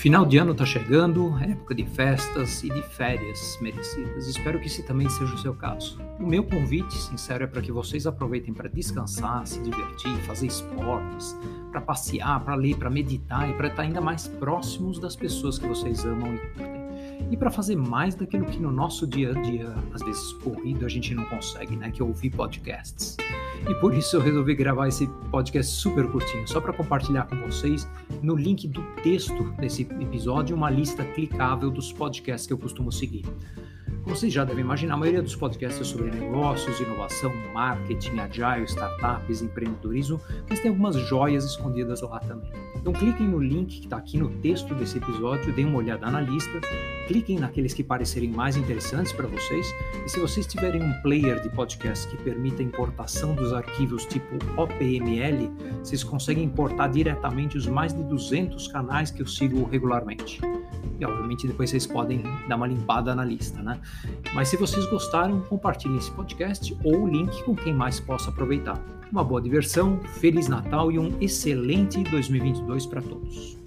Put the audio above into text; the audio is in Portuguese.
Final de ano está chegando, época de festas e de férias merecidas. Espero que esse também seja o seu caso. O meu convite sincero é para que vocês aproveitem para descansar, se divertir, fazer esportes, para passear, para ler, para meditar e para estar ainda mais próximos das pessoas que vocês amam e curtem e para fazer mais daquilo que no nosso dia a dia, às vezes corrido, a gente não consegue, né? Que é ouvir podcasts. E por isso eu resolvi gravar esse podcast super curtinho, só para compartilhar com vocês no link do texto desse episódio uma lista clicável dos podcasts que eu costumo seguir. Como vocês já devem imaginar, a maioria dos podcasts é sobre negócios, inovação, marketing, agile, startups, empreendedorismo, mas tem algumas joias escondidas lá também. Então cliquem no link que está aqui no texto desse episódio, deem uma olhada na lista, cliquem naqueles que parecerem mais interessantes para vocês, e se vocês tiverem um player de podcast que permita a importação dos arquivos tipo OPML, vocês conseguem importar diretamente os mais de 200 canais que eu sigo regularmente. E obviamente depois vocês podem dar uma limpada na lista, né? Mas se vocês gostaram, compartilhem esse podcast ou o link com quem mais possa aproveitar. Uma boa diversão, Feliz Natal e um excelente 2022 para todos.